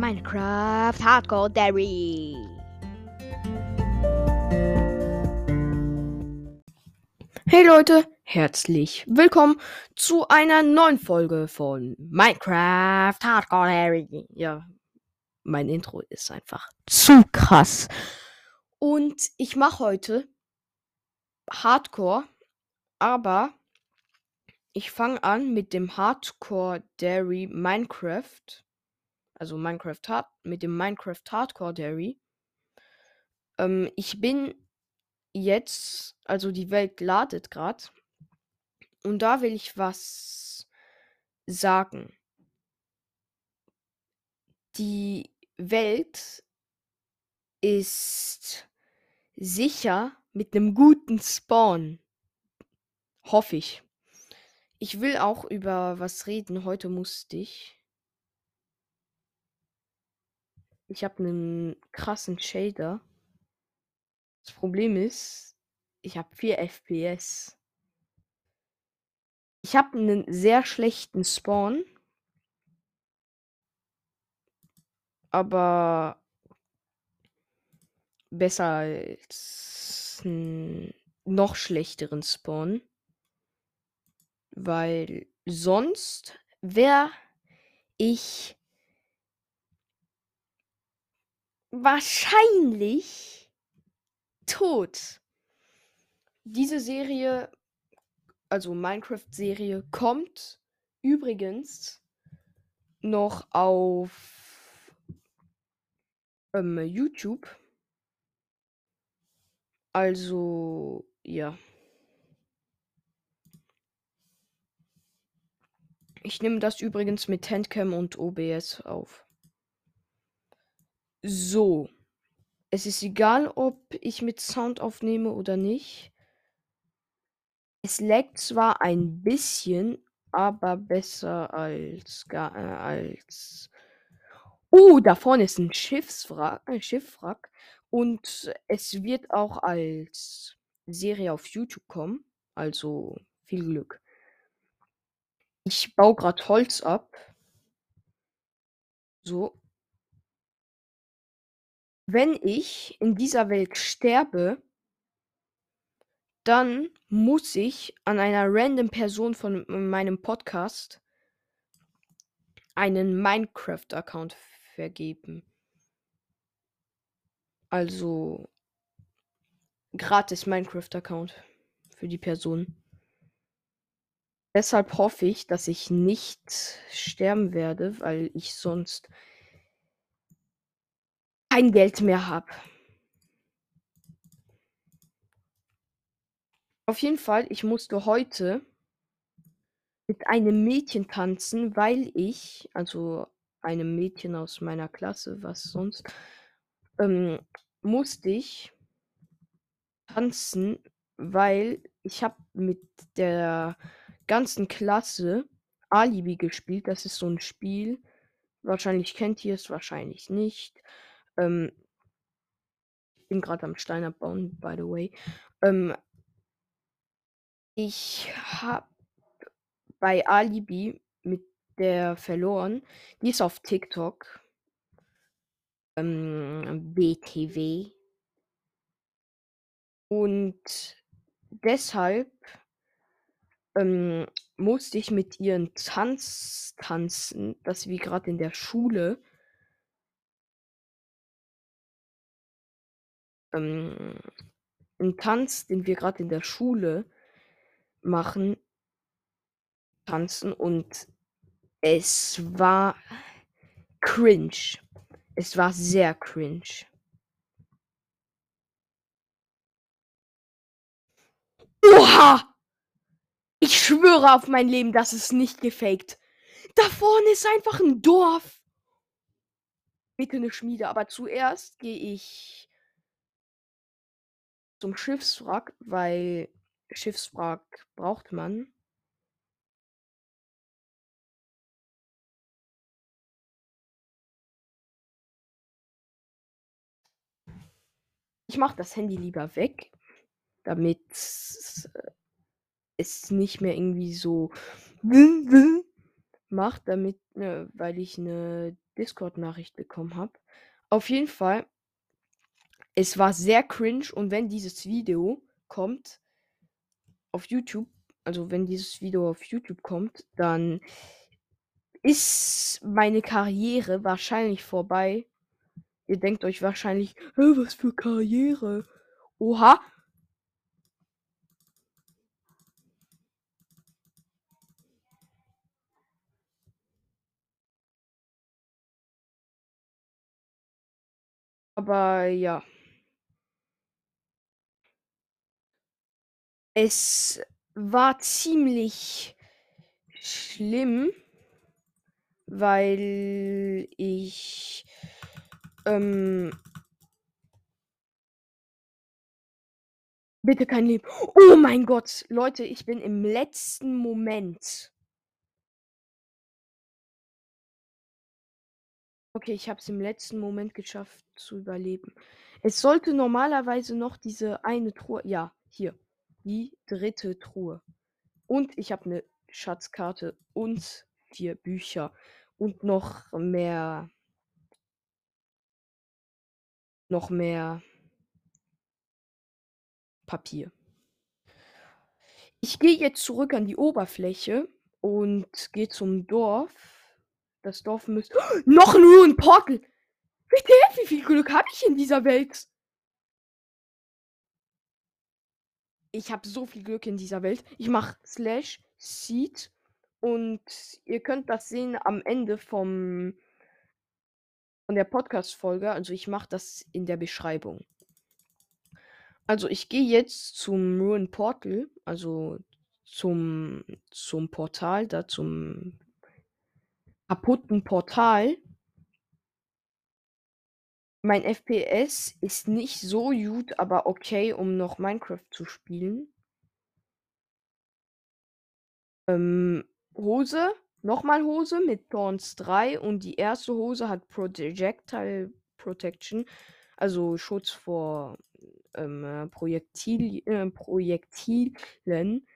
Minecraft Hardcore Dairy. Hey Leute, herzlich willkommen zu einer neuen Folge von Minecraft Hardcore Dairy. Ja, mein Intro ist einfach zu krass. Und ich mache heute Hardcore, aber ich fange an mit dem Hardcore Dairy Minecraft. Also Minecraft Hard mit dem Minecraft Hardcore Dairy. Ähm, ich bin jetzt, also die Welt ladet gerade. Und da will ich was sagen. Die Welt ist sicher mit einem guten Spawn. Hoffe ich. Ich will auch über was reden. Heute musste ich. Ich habe einen krassen Shader. Das Problem ist, ich habe 4 FPS. Ich habe einen sehr schlechten Spawn. Aber besser als einen noch schlechteren Spawn. Weil sonst wäre ich wahrscheinlich tot. Diese Serie, also Minecraft-Serie, kommt übrigens noch auf ähm, YouTube. Also, ja. Ich nehme das übrigens mit Handcam und OBS auf. So. Es ist egal, ob ich mit Sound aufnehme oder nicht. Es laggt zwar ein bisschen, aber besser als gar äh, als. Oh, da vorne ist ein Schiffswrack, ein Schiffwrack und es wird auch als Serie auf YouTube kommen. Also viel Glück. Ich baue gerade Holz ab. So. Wenn ich in dieser Welt sterbe, dann muss ich an einer random Person von meinem Podcast einen Minecraft-Account vergeben. Also gratis Minecraft-Account für die Person. Deshalb hoffe ich, dass ich nicht sterben werde, weil ich sonst kein Geld mehr habe. Auf jeden Fall, ich musste heute mit einem Mädchen tanzen, weil ich, also einem Mädchen aus meiner Klasse, was sonst, ähm, musste ich tanzen, weil ich habe mit der ganzen Klasse Alibi gespielt. Das ist so ein Spiel. Wahrscheinlich kennt ihr es, wahrscheinlich nicht. Ähm, ich bin gerade am Stein abbauen, by the way. Ähm, ich habe bei Alibi mit der verloren. Die ist auf TikTok. Ähm, BTW. Und deshalb ähm, musste ich mit ihren Tanz tanzen, dass wir gerade in der Schule ähm, einen Tanz, den wir gerade in der Schule machen, tanzen und es war cringe. Es war sehr cringe. Oha! Ich schwöre auf mein Leben, das ist nicht gefaked. Da vorne ist einfach ein Dorf. Bitte eine Schmiede, aber zuerst gehe ich zum Schiffswrack, weil Schiffswrack braucht man. Ich mache das Handy lieber weg, damit es nicht mehr irgendwie so macht, damit, äh, weil ich eine Discord-Nachricht bekommen habe. Auf jeden Fall, es war sehr cringe und wenn dieses Video kommt auf YouTube, also wenn dieses Video auf YouTube kommt, dann ist meine Karriere wahrscheinlich vorbei. Ihr denkt euch wahrscheinlich, "Hä, was für Karriere? Oha. Aber ja. Es war ziemlich schlimm, weil ich ähm, bitte kein Leben. Oh mein Gott, Leute, ich bin im letzten Moment. Okay, ich habe es im letzten Moment geschafft zu überleben. Es sollte normalerweise noch diese eine Truhe. Ja, hier. Die dritte Truhe. Und ich habe eine Schatzkarte und vier Bücher. Und noch mehr. Noch mehr Papier. Ich gehe jetzt zurück an die Oberfläche und gehe zum Dorf. Das Dorf müsste. noch nur ein Portal! Wie viel Glück habe ich in dieser Welt? Ich habe so viel Glück in dieser Welt. Ich mache Slash Seed und ihr könnt das sehen am Ende vom von der Podcast-Folge. Also ich mache das in der Beschreibung. Also ich gehe jetzt zum Ruin Portal, also zum, zum Portal, da zum kaputten Portal. Mein FPS ist nicht so gut, aber okay, um noch Minecraft zu spielen. Ähm, Hose, nochmal Hose mit Thorns 3 und die erste Hose hat Projectile Protection, also Schutz vor ähm, äh, Projektil, äh, Projektilen.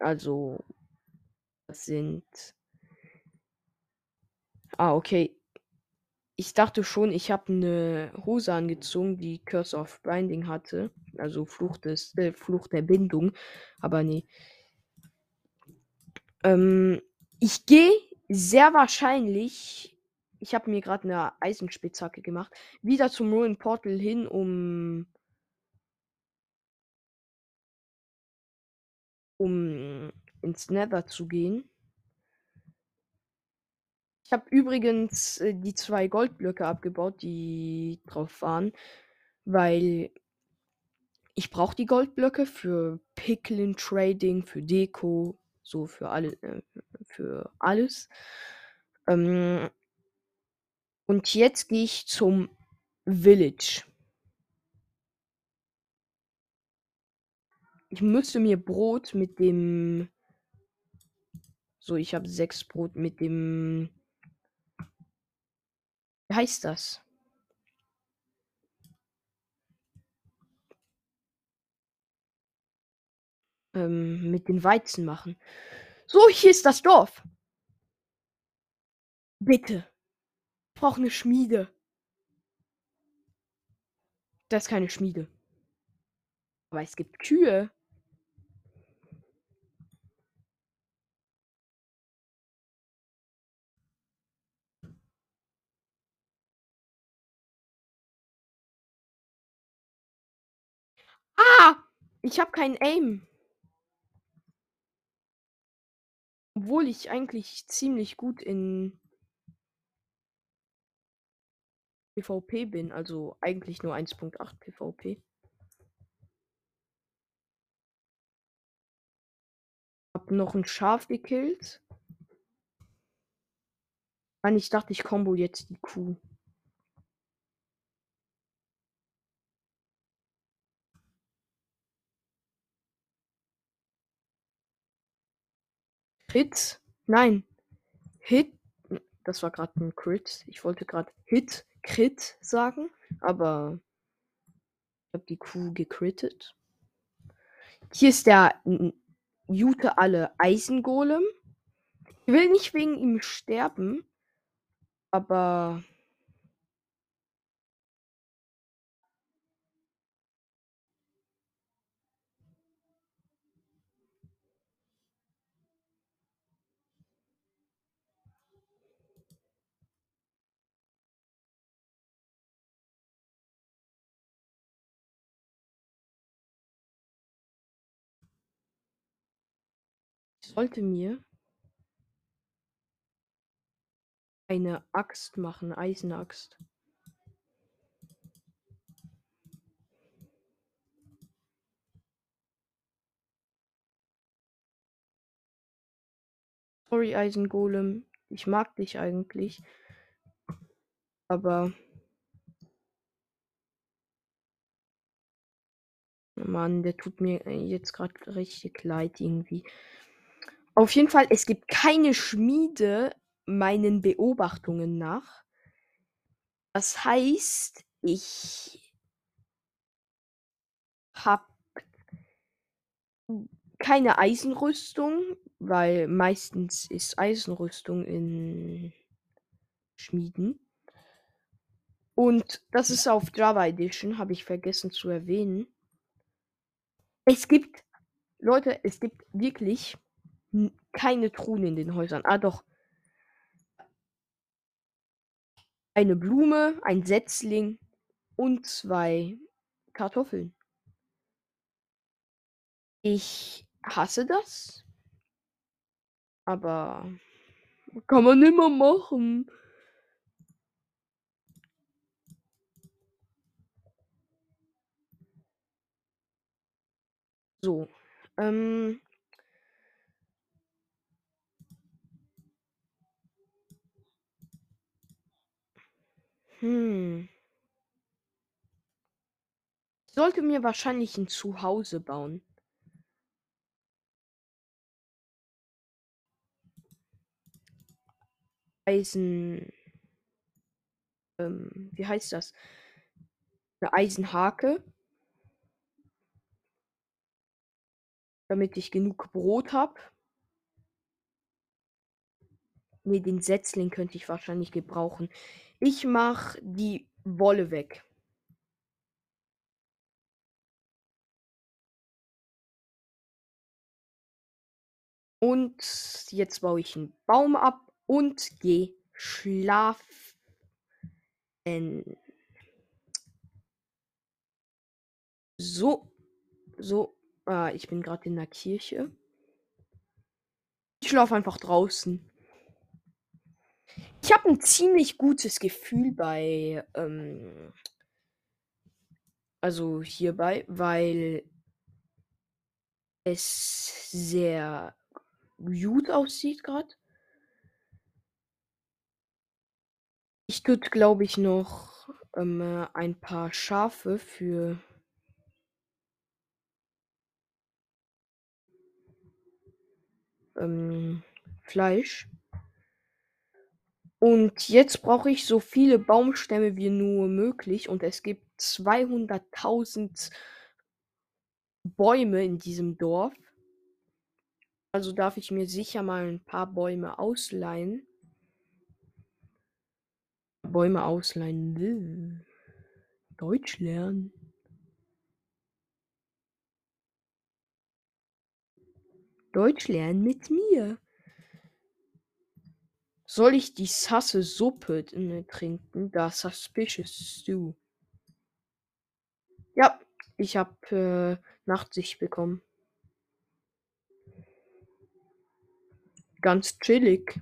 Also, das sind. Ah, okay. Ich dachte schon, ich habe eine Hose angezogen, die Curse of Binding hatte. Also Fluch, des, äh, Fluch der Bindung. Aber nee. Ähm, ich gehe sehr wahrscheinlich. Ich habe mir gerade eine Eisenspitzhacke gemacht. Wieder zum Ruin Portal hin, um. Um ins Nether zu gehen. Ich habe übrigens äh, die zwei Goldblöcke abgebaut, die drauf waren, weil ich brauche die Goldblöcke für Picklin Trading, für Deko, so für alle, äh, für alles. Ähm, und jetzt gehe ich zum Village. Ich müsste mir Brot mit dem. So, ich habe sechs Brot mit dem. Wie heißt das? Ähm, mit den Weizen machen. So, hier ist das Dorf. Bitte. Ich brauche eine Schmiede. Das ist keine Schmiede. Aber es gibt Kühe. Ah! Ich habe keinen Aim. Obwohl ich eigentlich ziemlich gut in PvP bin, also eigentlich nur 1.8 PvP. Hab noch ein Schaf gekillt. Mann, ich dachte, ich combo jetzt die Kuh. Hit? Nein. Hit? Das war gerade ein Crit. Ich wollte gerade Hit, Crit sagen, aber ich habe die Kuh gecrittet. Hier ist der Jute alle Eisengolem. Ich will nicht wegen ihm sterben, aber sollte mir eine Axt machen, Eisenaxt. Sorry, Eisengolem. Ich mag dich eigentlich. Aber. Mann, der tut mir jetzt gerade richtig leid irgendwie. Auf jeden Fall, es gibt keine Schmiede meinen Beobachtungen nach. Das heißt, ich habe keine Eisenrüstung, weil meistens ist Eisenrüstung in Schmieden. Und das ist auf Java Edition, habe ich vergessen zu erwähnen. Es gibt, Leute, es gibt wirklich keine Truhen in den Häusern. Ah, doch. Eine Blume, ein Setzling und zwei Kartoffeln. Ich hasse das. Aber kann man immer machen. So. Ähm, hm. Sollte mir wahrscheinlich ein Zuhause bauen. Eisen. Ähm, wie heißt das? Eine Eisenhake. Damit ich genug Brot habe. Ne, den Setzling könnte ich wahrscheinlich gebrauchen. Ich mache die Wolle weg. Und jetzt baue ich einen Baum ab und gehe schlafen. So, so. Ah, ich bin gerade in der Kirche. Ich schlafe einfach draußen. Ich habe ein ziemlich gutes Gefühl bei, ähm, also hierbei, weil es sehr gut aussieht gerade. Ich tut, glaube ich, noch ähm, äh, ein paar Schafe für ähm, Fleisch. Und jetzt brauche ich so viele Baumstämme wie nur möglich. Und es gibt 200.000 Bäume in diesem Dorf. Also darf ich mir sicher mal ein paar Bäume ausleihen. Bäume ausleihen. Deutsch lernen. Deutsch lernen mit mir. Soll ich die sasse Suppe trinken? Da Suspicious Stew. Ja, ich habe äh, Nachtsicht bekommen. Ganz chillig.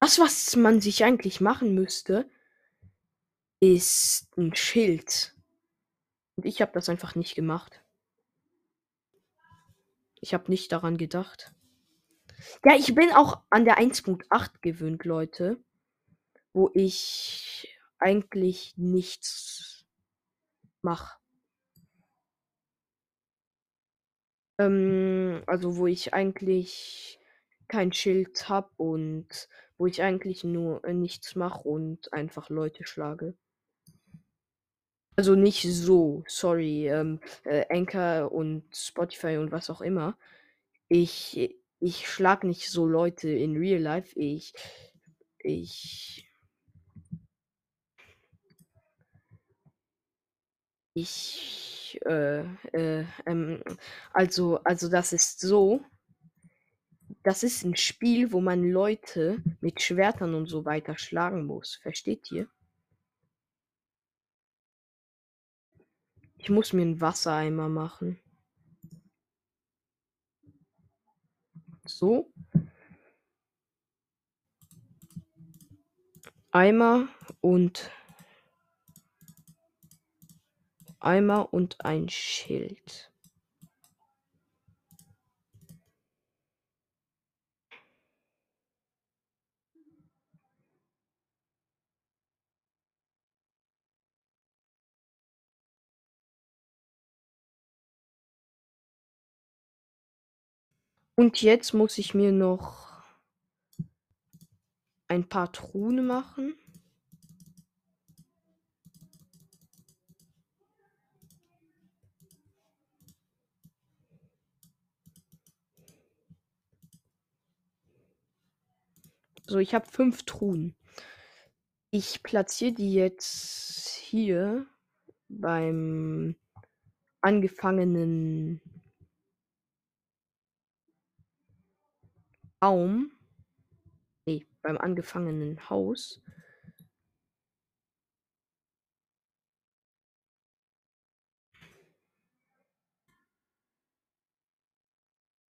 Das, was man sich eigentlich machen müsste, ist ein Schild. Und ich habe das einfach nicht gemacht. Ich habe nicht daran gedacht. Ja, ich bin auch an der 1.8 gewöhnt, Leute. Wo ich eigentlich nichts mache. Ähm, also wo ich eigentlich kein Schild habe und wo ich eigentlich nur äh, nichts mache und einfach Leute schlage. Also nicht so, sorry, ähm, äh, Anchor und Spotify und was auch immer. Ich ich schlag nicht so Leute in Real Life. Ich. Ich. Ich. Äh, äh, ähm, also, also das ist so. Das ist ein Spiel, wo man Leute mit Schwertern und so weiter schlagen muss. Versteht ihr? Ich muss mir einen Wassereimer machen. So. Eimer und Eimer und ein Schild. Und jetzt muss ich mir noch ein paar Truhen machen. So, ich habe fünf Truhen. Ich platziere die jetzt hier beim angefangenen Baum. Nee, beim angefangenen Haus.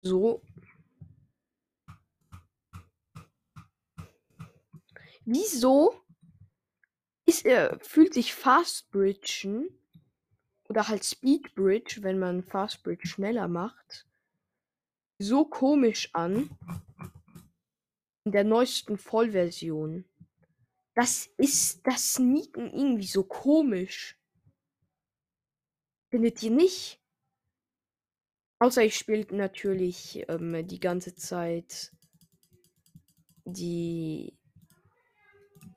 So. Wieso ist er, fühlt sich Fast Bridgen oder halt Speed Bridge, wenn man Fast Bridge schneller macht, so komisch an der neuesten Vollversion. Das ist das Sneaken irgendwie so komisch. Findet ihr nicht? Außer ich spiele natürlich ähm, die ganze Zeit die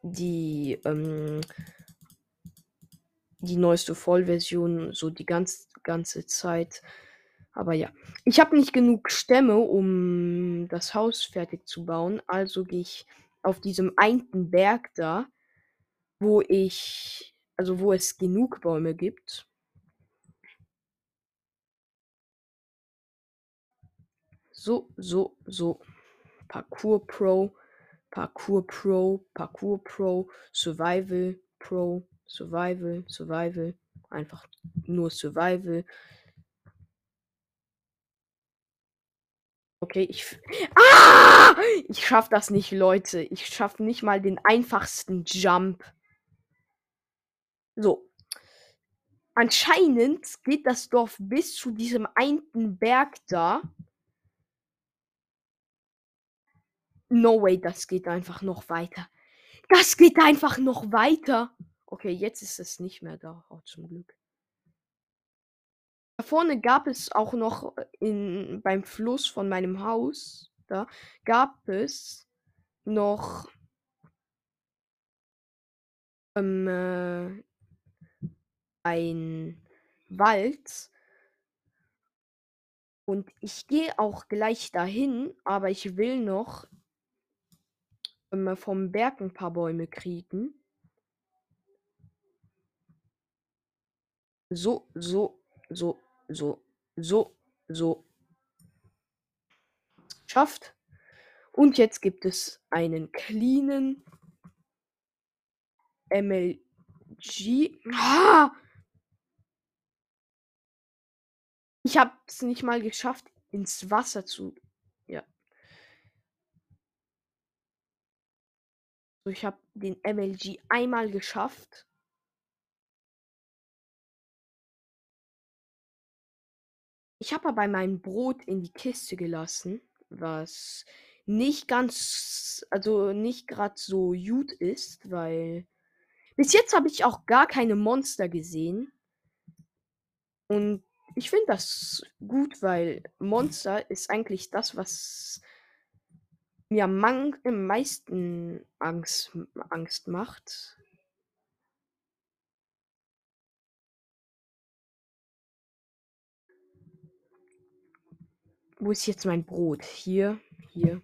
die ähm, die neueste Vollversion so die ganz ganze Zeit. Aber ja, ich habe nicht genug Stämme, um das Haus fertig zu bauen. Also gehe ich auf diesem einen Berg da, wo ich, also wo es genug Bäume gibt. So, so, so. Parkour Pro, Parkour Pro, Parkour Pro, Survival Pro, Survival, Survival. Einfach nur Survival. Okay, ich. Ah! Ich schaff das nicht, Leute. Ich schaff nicht mal den einfachsten Jump. So. Anscheinend geht das Dorf bis zu diesem einen Berg da. No way, das geht einfach noch weiter. Das geht einfach noch weiter. Okay, jetzt ist es nicht mehr da. Oh, zum Glück. Da vorne gab es auch noch in, beim Fluss von meinem Haus, da gab es noch ähm, äh, ein Wald. Und ich gehe auch gleich dahin, aber ich will noch ähm, vom Berg ein paar Bäume kriegen. So, so, so, so, so, so. Schafft. Und jetzt gibt es einen cleanen MLG. Ah! Ich habe es nicht mal geschafft, ins Wasser zu. Ja. So, ich habe den MLG einmal geschafft. Ich habe aber mein Brot in die Kiste gelassen, was nicht ganz, also nicht gerade so gut ist, weil bis jetzt habe ich auch gar keine Monster gesehen. Und ich finde das gut, weil Monster ist eigentlich das, was mir am meisten Angst, Angst macht. Wo ist jetzt mein Brot? Hier, hier,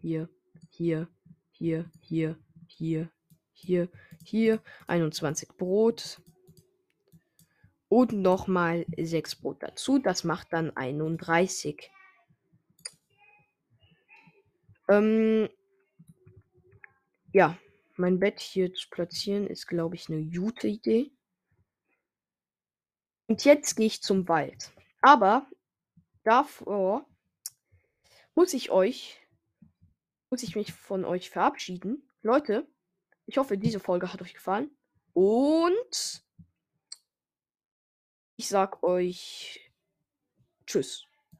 hier, hier, hier, hier, hier, hier, hier. 21 Brot. Und nochmal 6 Brot dazu. Das macht dann 31. Ähm, ja, mein Bett hier zu platzieren ist, glaube ich, eine gute Idee. Und jetzt gehe ich zum Wald. Aber davor muss ich euch, muss ich mich von euch verabschieden. Leute, ich hoffe, diese Folge hat euch gefallen. Und ich sag euch Tschüss.